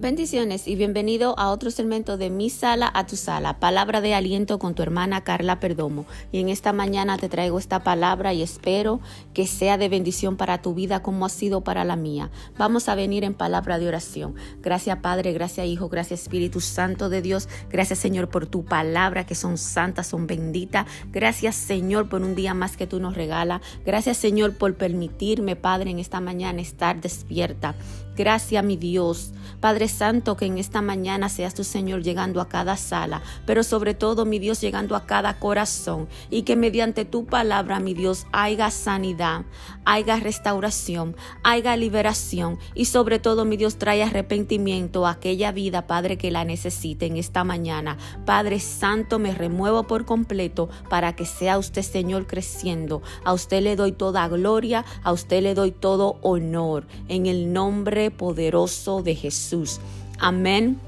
Bendiciones y bienvenido a otro segmento de Mi Sala a tu Sala, palabra de aliento con tu hermana Carla Perdomo. Y en esta mañana te traigo esta palabra y espero que sea de bendición para tu vida como ha sido para la mía. Vamos a venir en palabra de oración. Gracias Padre, gracias Hijo, gracias Espíritu Santo de Dios. Gracias Señor por tu palabra que son santas, son benditas. Gracias Señor por un día más que tú nos regalas. Gracias Señor por permitirme Padre en esta mañana estar despierta. Gracias, mi Dios. Padre Santo, que en esta mañana seas tu Señor llegando a cada sala, pero sobre todo, mi Dios, llegando a cada corazón y que mediante tu palabra, mi Dios, haya sanidad, haya restauración, haya liberación y sobre todo, mi Dios, trae arrepentimiento a aquella vida, Padre, que la necesite en esta mañana. Padre Santo, me remuevo por completo para que sea usted, Señor, creciendo. A usted le doy toda gloria, a usted le doy todo honor. En el nombre poderoso de Jesús. Amén.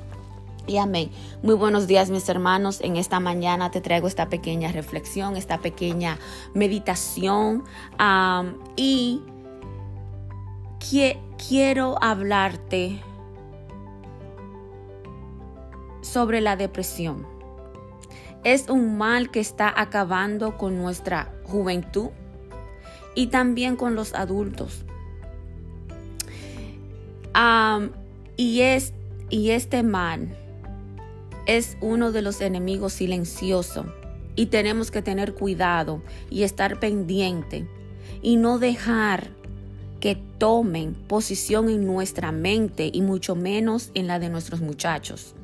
Y amén. Muy buenos días mis hermanos. En esta mañana te traigo esta pequeña reflexión, esta pequeña meditación. y quiero hablarte sobre la depresión. Es un mal que está acabando con nuestra juventud y también con los adultos y, es, y este mal es uno de los enemigos silenciosos y tenemos que tener cuidado y estar pendiente y no dejar que tomen posición en nuestra mente y mucho menos en la de nuestros muchachos.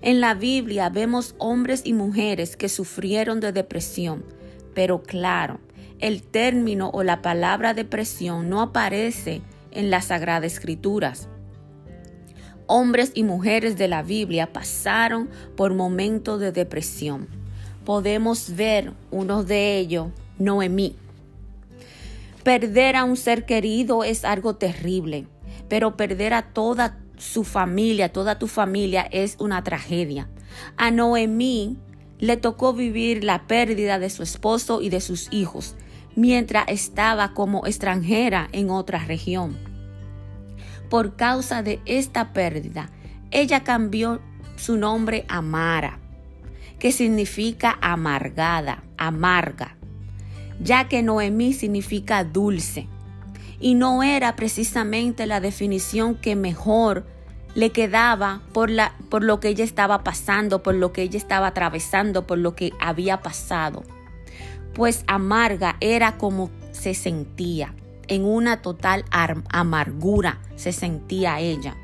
En la Biblia vemos hombres y mujeres que sufrieron de depresión, pero claro, el término o la palabra depresión no aparece en las Sagradas Escrituras. Hombres y mujeres de la Biblia pasaron por momentos de depresión. Podemos ver uno de ellos, Noemí. Perder a un ser querido es algo terrible, pero perder a toda su familia, toda tu familia es una tragedia. A Noemí le tocó vivir la pérdida de su esposo y de sus hijos, mientras estaba como extranjera en otra región. Por causa de esta pérdida, ella cambió su nombre a Mara, que significa amargada, amarga, ya que Noemí significa dulce, y no era precisamente la definición que mejor le quedaba por, la, por lo que ella estaba pasando, por lo que ella estaba atravesando, por lo que había pasado. Pues amarga era como se sentía, en una total amargura se sentía ella.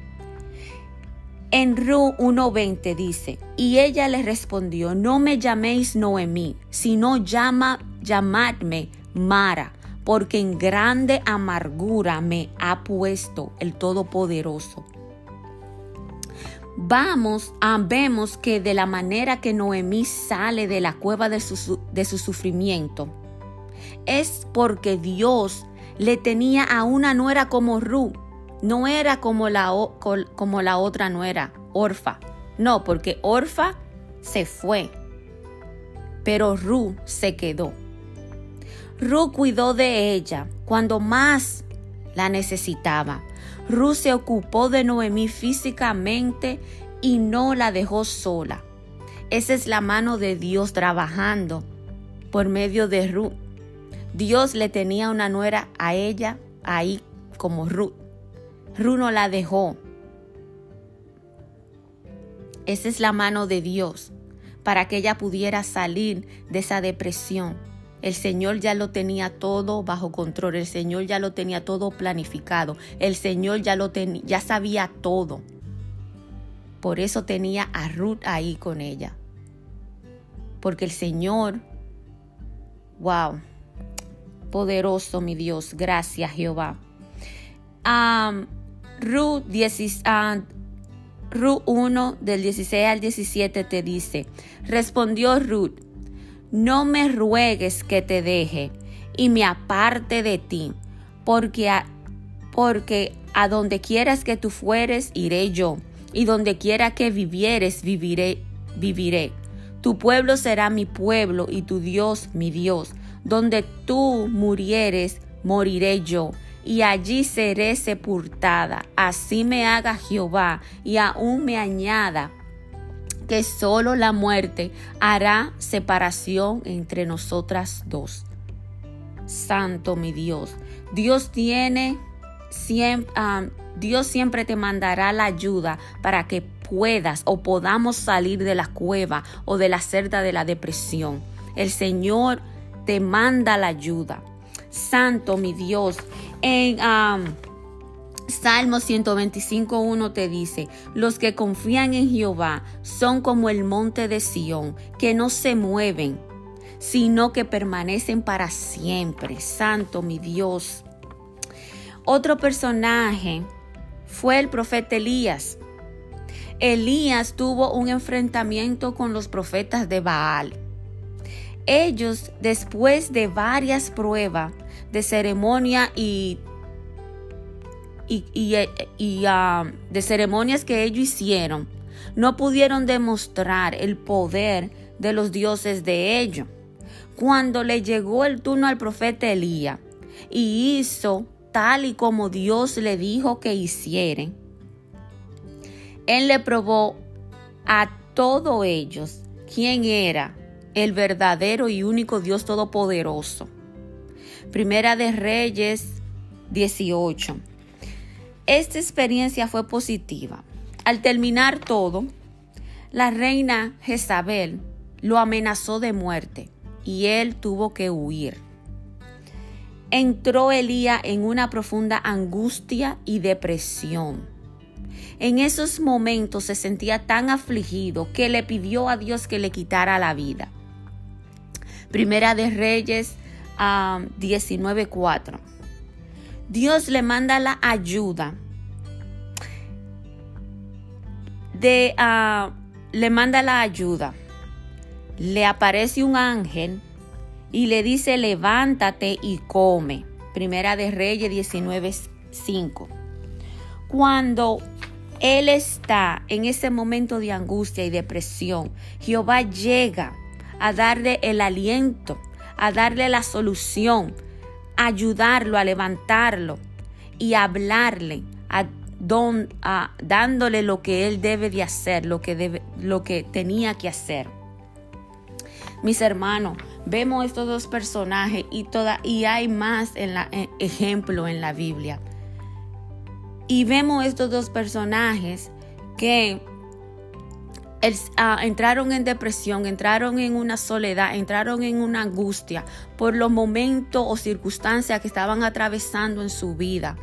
En Ru 1.20 dice, y ella le respondió, no me llaméis Noemí, sino llama, llamadme Mara, porque en grande amargura me ha puesto el Todopoderoso vamos, a, vemos que de la manera que Noemí sale de la cueva de su, de su sufrimiento, es porque Dios le tenía a una nuera como Ru, no era como la, otra nuera, Orfa. No, porque Orfa se fue, pero Ru se quedó. Ru cuidó de ella cuando más la necesitaba. Ruth se ocupó de Noemí físicamente y no la dejó sola. Esa es la mano de Dios trabajando por medio de Ruth. Dios le tenía una nuera a ella ahí como Ruth. Ruth no la dejó. Esa es la mano de Dios para que ella pudiera salir de esa depresión el Señor ya lo tenía todo bajo control, el Señor ya lo tenía todo planificado, el Señor ya lo ya sabía todo. Por eso tenía a Ruth ahí con ella. Porque el Señor, wow, poderoso mi Dios, gracias Jehová. Ruth, Ruth 1 del 16 al 17 te dice, respondió Ruth, no me ruegues que te deje y me aparte de ti, porque a, porque a donde quieras que tú fueres, iré yo, y donde quiera que vivieres, viviré, viviré. Tu pueblo será mi pueblo y tu Dios mi Dios. Donde tú murieres, moriré yo, y allí seré sepultada. Así me haga Jehová y aún me añada que solo la muerte hará separación entre nosotras dos. Santo mi Dios, Dios tiene siempre, ah, Dios siempre te mandará la ayuda para que puedas o podamos salir de la cueva o de la cerda de la depresión. El Señor te manda la ayuda. Santo mi Dios, en um, Salmo 125.1 te dice, los que confían en Jehová son como el monte de Sión, que no se mueven, sino que permanecen para siempre. Santo mi Dios. Otro personaje fue el profeta Elías. Elías tuvo un enfrentamiento con los profetas de Baal. Ellos, después de varias pruebas de ceremonia y, y, ah, de ceremonias que ellos hicieron, no pudieron demostrar el poder de los dioses de ellos. Cuando le llegó el turno al profeta Elías y hizo tal y como Dios le dijo que hicieren, él le probó a todos ellos quién era el verdadero y único Dios Todopoderoso. Primera de Reyes 18. Esta experiencia fue positiva. Al terminar todo, la reina Jezabel lo amenazó de muerte y él tuvo que huir. Entró Elías en una profunda angustia y depresión. En esos momentos se sentía tan afligido que le pidió a Dios que le quitara la vida. Primera de Reyes 19:4. Dios le manda la ayuda de ah, le manda la ayuda. Le aparece un ángel y le dice, "Levántate y come." Primera de Reyes 19:5. Cuando él está en ese momento de angustia y depresión, Jehová llega a darle el aliento, a darle la solución, ayudarlo, a levantarlo y a hablarle, a, dándole lo que él debe de hacer, lo que, debe, lo que tenía que hacer. Mis hermanos, vemos estos dos personajes y, toda, y hay más en eh, ejemplo en la Biblia. Y vemos estos dos personajes que Ah, entraron en depresión, entraron en una soledad, entraron en una angustia por los momentos o circunstancias que estaban atravesando en su vida.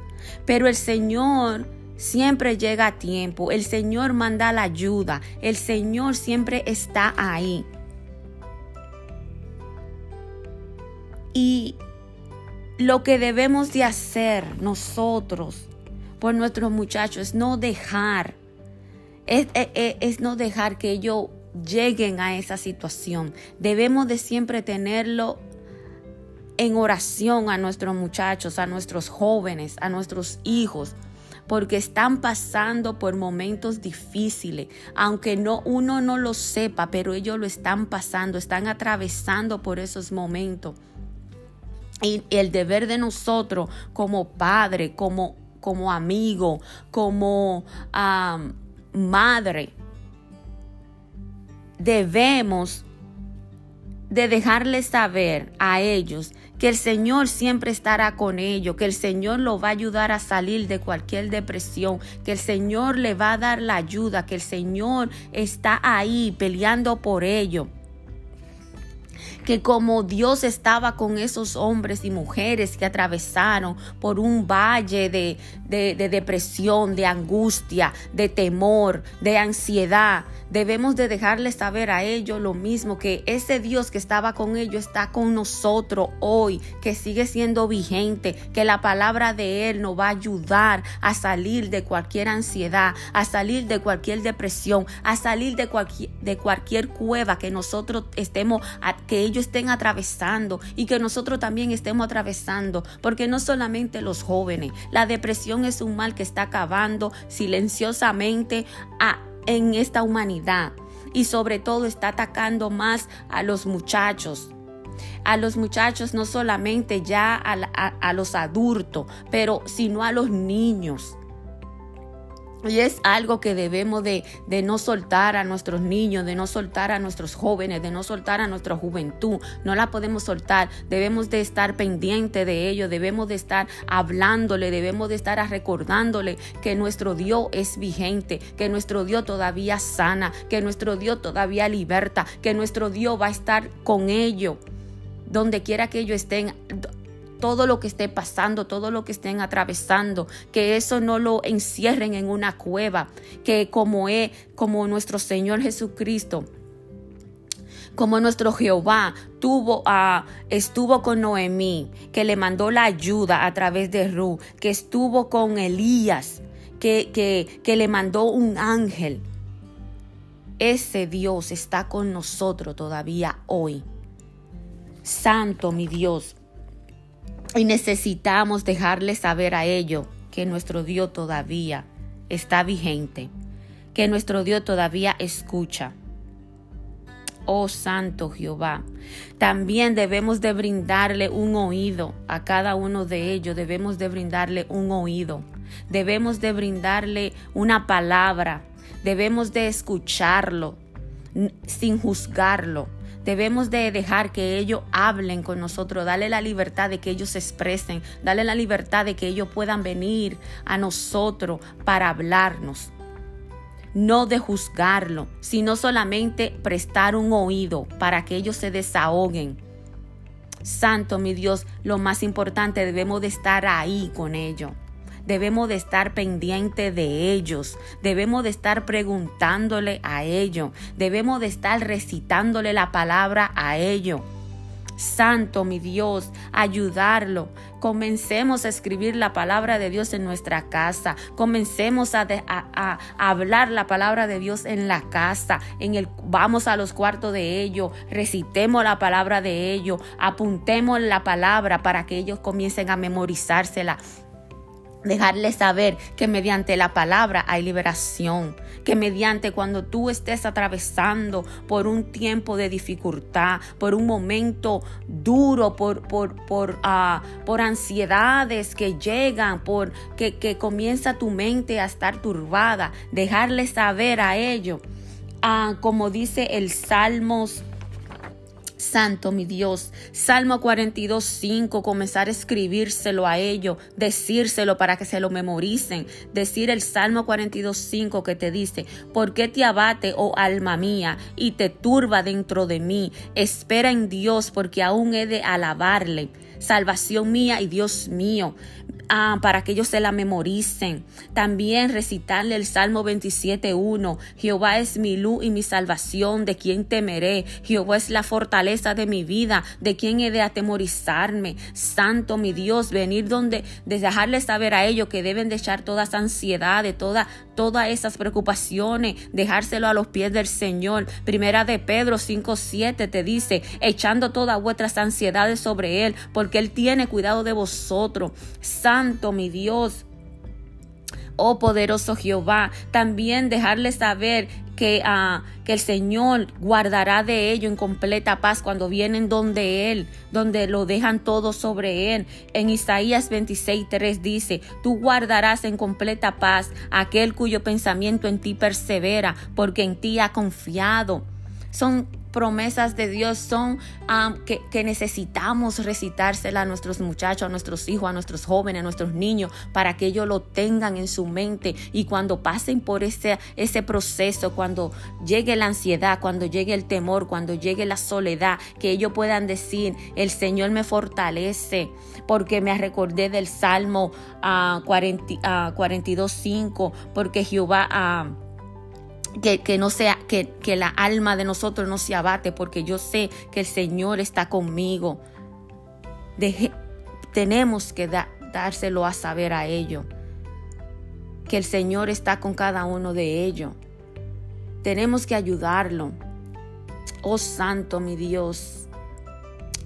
Pero el Señor siempre llega a tiempo, el Señor manda la ayuda, el Señor siempre está ahí. Y lo que debemos de hacer nosotros por nuestros muchachos es no dejar es, no dejar que ellos lleguen a esa situación. Debemos de siempre tenerlo en oración a nuestros muchachos, a nuestros jóvenes, a nuestros hijos, porque están pasando por momentos difíciles, aunque no uno no lo sepa, pero ellos lo están pasando, están atravesando por esos momentos. Y el deber de nosotros como padre, como, como amigo, como madre, debemos de dejarles saber a ellos que el Señor siempre estará con ellos, que el Señor lo va a ayudar a salir de cualquier depresión, que el Señor le va a dar la ayuda, que el Señor está ahí peleando por ellos que como Dios estaba con esos hombres y mujeres que atravesaron por un valle de, depresión, de angustia, de temor, de ansiedad, debemos de dejarles saber a ellos lo mismo, que ese Dios que estaba con ellos está con nosotros hoy, que sigue siendo vigente, que la palabra de Él nos va a ayudar a salir de cualquier ansiedad, a salir de cualquier depresión, a salir de cualquier, de cualquier cueva que nosotros estemos, que ellos estén atravesando y que nosotros también estemos atravesando, porque no solamente los jóvenes, la depresión es un mal que está acabando silenciosamente en esta humanidad y sobre todo está atacando más a los muchachos. a los muchachos, no solamente ya a, a los adultos, pero sino a los niños. Y es algo que debemos de, de, no soltar a nuestros niños, de no soltar a nuestros jóvenes, de no soltar a nuestra juventud. No la podemos soltar. Debemos de estar pendiente de ello. Debemos de estar hablándole. Debemos de estar recordándole que nuestro Dios es vigente, que nuestro Dios todavía sana, que nuestro Dios todavía liberta, que nuestro Dios va a estar con ellos donde quiera que ellos estén, todo lo que esté pasando, todo lo que estén atravesando, que eso no lo encierren en una cueva, que como es, como nuestro Señor Jesucristo, como nuestro Jehová tuvo a, estuvo con Noemí, que le mandó la ayuda a través de Ru, que estuvo con Elías, que, que, que le mandó un ángel. Ese Dios está con nosotros todavía hoy. Santo mi Dios, y necesitamos dejarle saber a ellos que nuestro Dios todavía está vigente, que nuestro Dios todavía escucha. Oh Santo Jehová, también debemos de brindarle un oído a cada uno de ellos, debemos de brindarle un oído, debemos de brindarle una palabra, debemos de escucharlo sin juzgarlo, Debemos de dejar que ellos hablen con nosotros, darle la libertad de que ellos se expresen, darle la libertad de que ellos puedan venir a nosotros para hablarnos. No de juzgarlo, sino solamente prestar un oído para que ellos se desahoguen. Santo mi Dios, lo más importante, debemos de estar ahí con ellos debemos de estar pendiente de ellos, debemos de estar preguntándole a ellos, debemos de estar recitándole la palabra a ellos. Santo, mi Dios, ayudarlo. Comencemos a escribir la palabra de Dios en nuestra casa. Comencemos a, a, hablar la palabra de Dios en la casa. En el, vamos a los cuartos de ellos, recitemos la palabra de ellos, apuntemos la palabra para que ellos comiencen a memorizársela dejarles saber que mediante la palabra hay liberación, que mediante cuando tú estés atravesando por un tiempo de dificultad, por un momento duro, por, por, por, uh, por ansiedades que llegan, por que, que, comienza tu mente a estar turbada, dejarles saber a ellos, uh, como dice el Salmos Santo mi Dios. Salmo 42, 5, comenzar a escribírselo a ellos, decírselo para que se lo memoricen. Decir el Salmo 42, 5 que te dice, ¿por qué te abate, oh alma mía, y te turba dentro de mí? Espera en Dios, porque aún he de alabarle salvación mía y Dios mío. Ah, para que ellos se la memoricen. También recitarle el Salmo 27.1. Jehová es mi luz y mi salvación, de quien temeré. Jehová es la fortaleza de mi vida, de quien he de atemorizarme. Santo mi Dios, venir donde, de dejarles saber a ellos que deben de echar toda esa de toda, todas esas preocupaciones, dejárselo a los pies del Señor. Primera de Pedro 5.7 te dice, echando todas vuestras ansiedades sobre Él, porque Él tiene cuidado de vosotros. Santo, mi Dios. Oh poderoso Jehová, también dejarles saber que, uh, que, el Señor guardará de ello en completa paz cuando vienen donde Él, donde lo dejan todo sobre Él. En Isaías 26.3 dice, tú guardarás en completa paz aquel cuyo pensamiento en ti persevera, porque en ti ha confiado. Son promesas de Dios son que, necesitamos recitársela a nuestros muchachos, a nuestros hijos, a nuestros jóvenes, a nuestros niños, para que ellos lo tengan en su mente. Y cuando pasen por ese, ese proceso, cuando llegue la ansiedad, cuando llegue el temor, cuando llegue la soledad, que ellos puedan decir, el Señor me fortalece, porque me recordé del Salmo 42.5, porque Jehová que, no sea, que, que, la alma de nosotros no se abate, porque yo sé que el Señor está conmigo. tenemos que dárselo a saber a ellos, que el Señor está con cada uno de ellos. Tenemos que ayudarlo. Oh Santo mi Dios.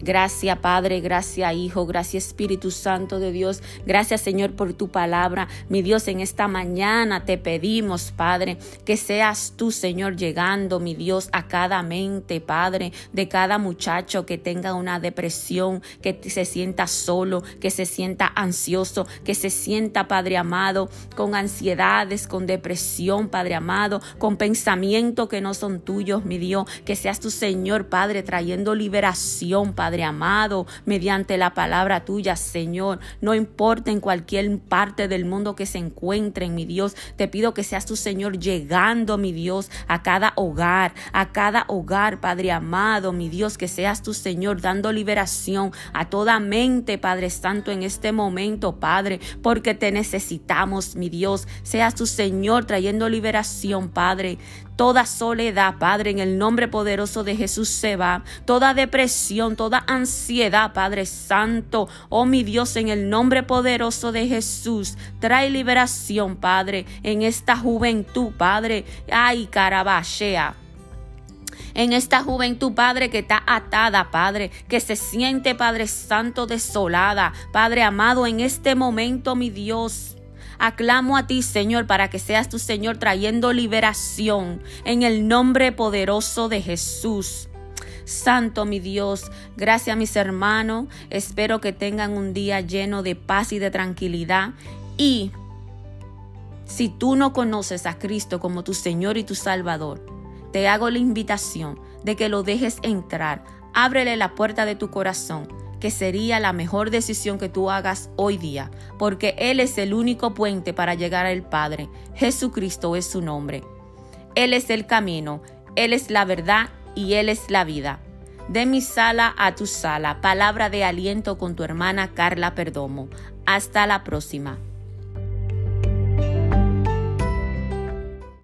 Gracias Padre, gracias Hijo, gracias Espíritu Santo de Dios. Gracias Señor por tu palabra. Mi Dios, en esta mañana te pedimos, Padre, que seas tú, Señor, llegando, mi Dios, a cada mente, Padre, de cada muchacho que tenga una depresión, que se sienta solo, que se sienta ansioso, que se sienta, Padre amado, con ansiedades, con depresión, Padre amado, con pensamientos que no son tuyos, mi Dios. Que seas tu Señor, Padre, trayendo liberación, Padre Padre amado, mediante la palabra tuya, Señor. No importa en cualquier parte del mundo que se encuentren, mi Dios, te pido que seas tu Señor llegando, mi Dios, a cada hogar, a cada hogar, Padre amado, mi Dios, que seas tu Señor dando liberación a toda mente, Padre Santo, en este momento, Padre, porque te necesitamos, mi Dios. Seas tu Señor trayendo liberación, Padre. Toda soledad, Padre, en el nombre poderoso de Jesús se va. Toda depresión, toda ansiedad, Padre Santo. Oh mi Dios, en el nombre poderoso de Jesús, trae liberación, Padre, en esta juventud, Padre. Ay, carabachea en esta juventud, Padre, que está atada, Padre, que se siente, Padre Santo, desolada. Padre amado, en este momento, mi Dios, Aclamo a ti, Señor, para que seas tu Señor trayendo liberación en el nombre poderoso de Jesús. Santo mi Dios, gracias mis hermanos, espero que tengan un día lleno de paz y de tranquilidad. Y si tú no conoces a Cristo como tu Señor y tu Salvador, te hago la invitación de que lo dejes entrar, ábrele la puerta de tu corazón que sería la mejor decisión que tú hagas hoy día, porque Él es el único puente para llegar al Padre. Jesucristo es su nombre. Él es el camino, Él es la verdad y Él es la vida. De mi sala a tu sala, palabra de aliento con tu hermana Carla Perdomo. Hasta la próxima.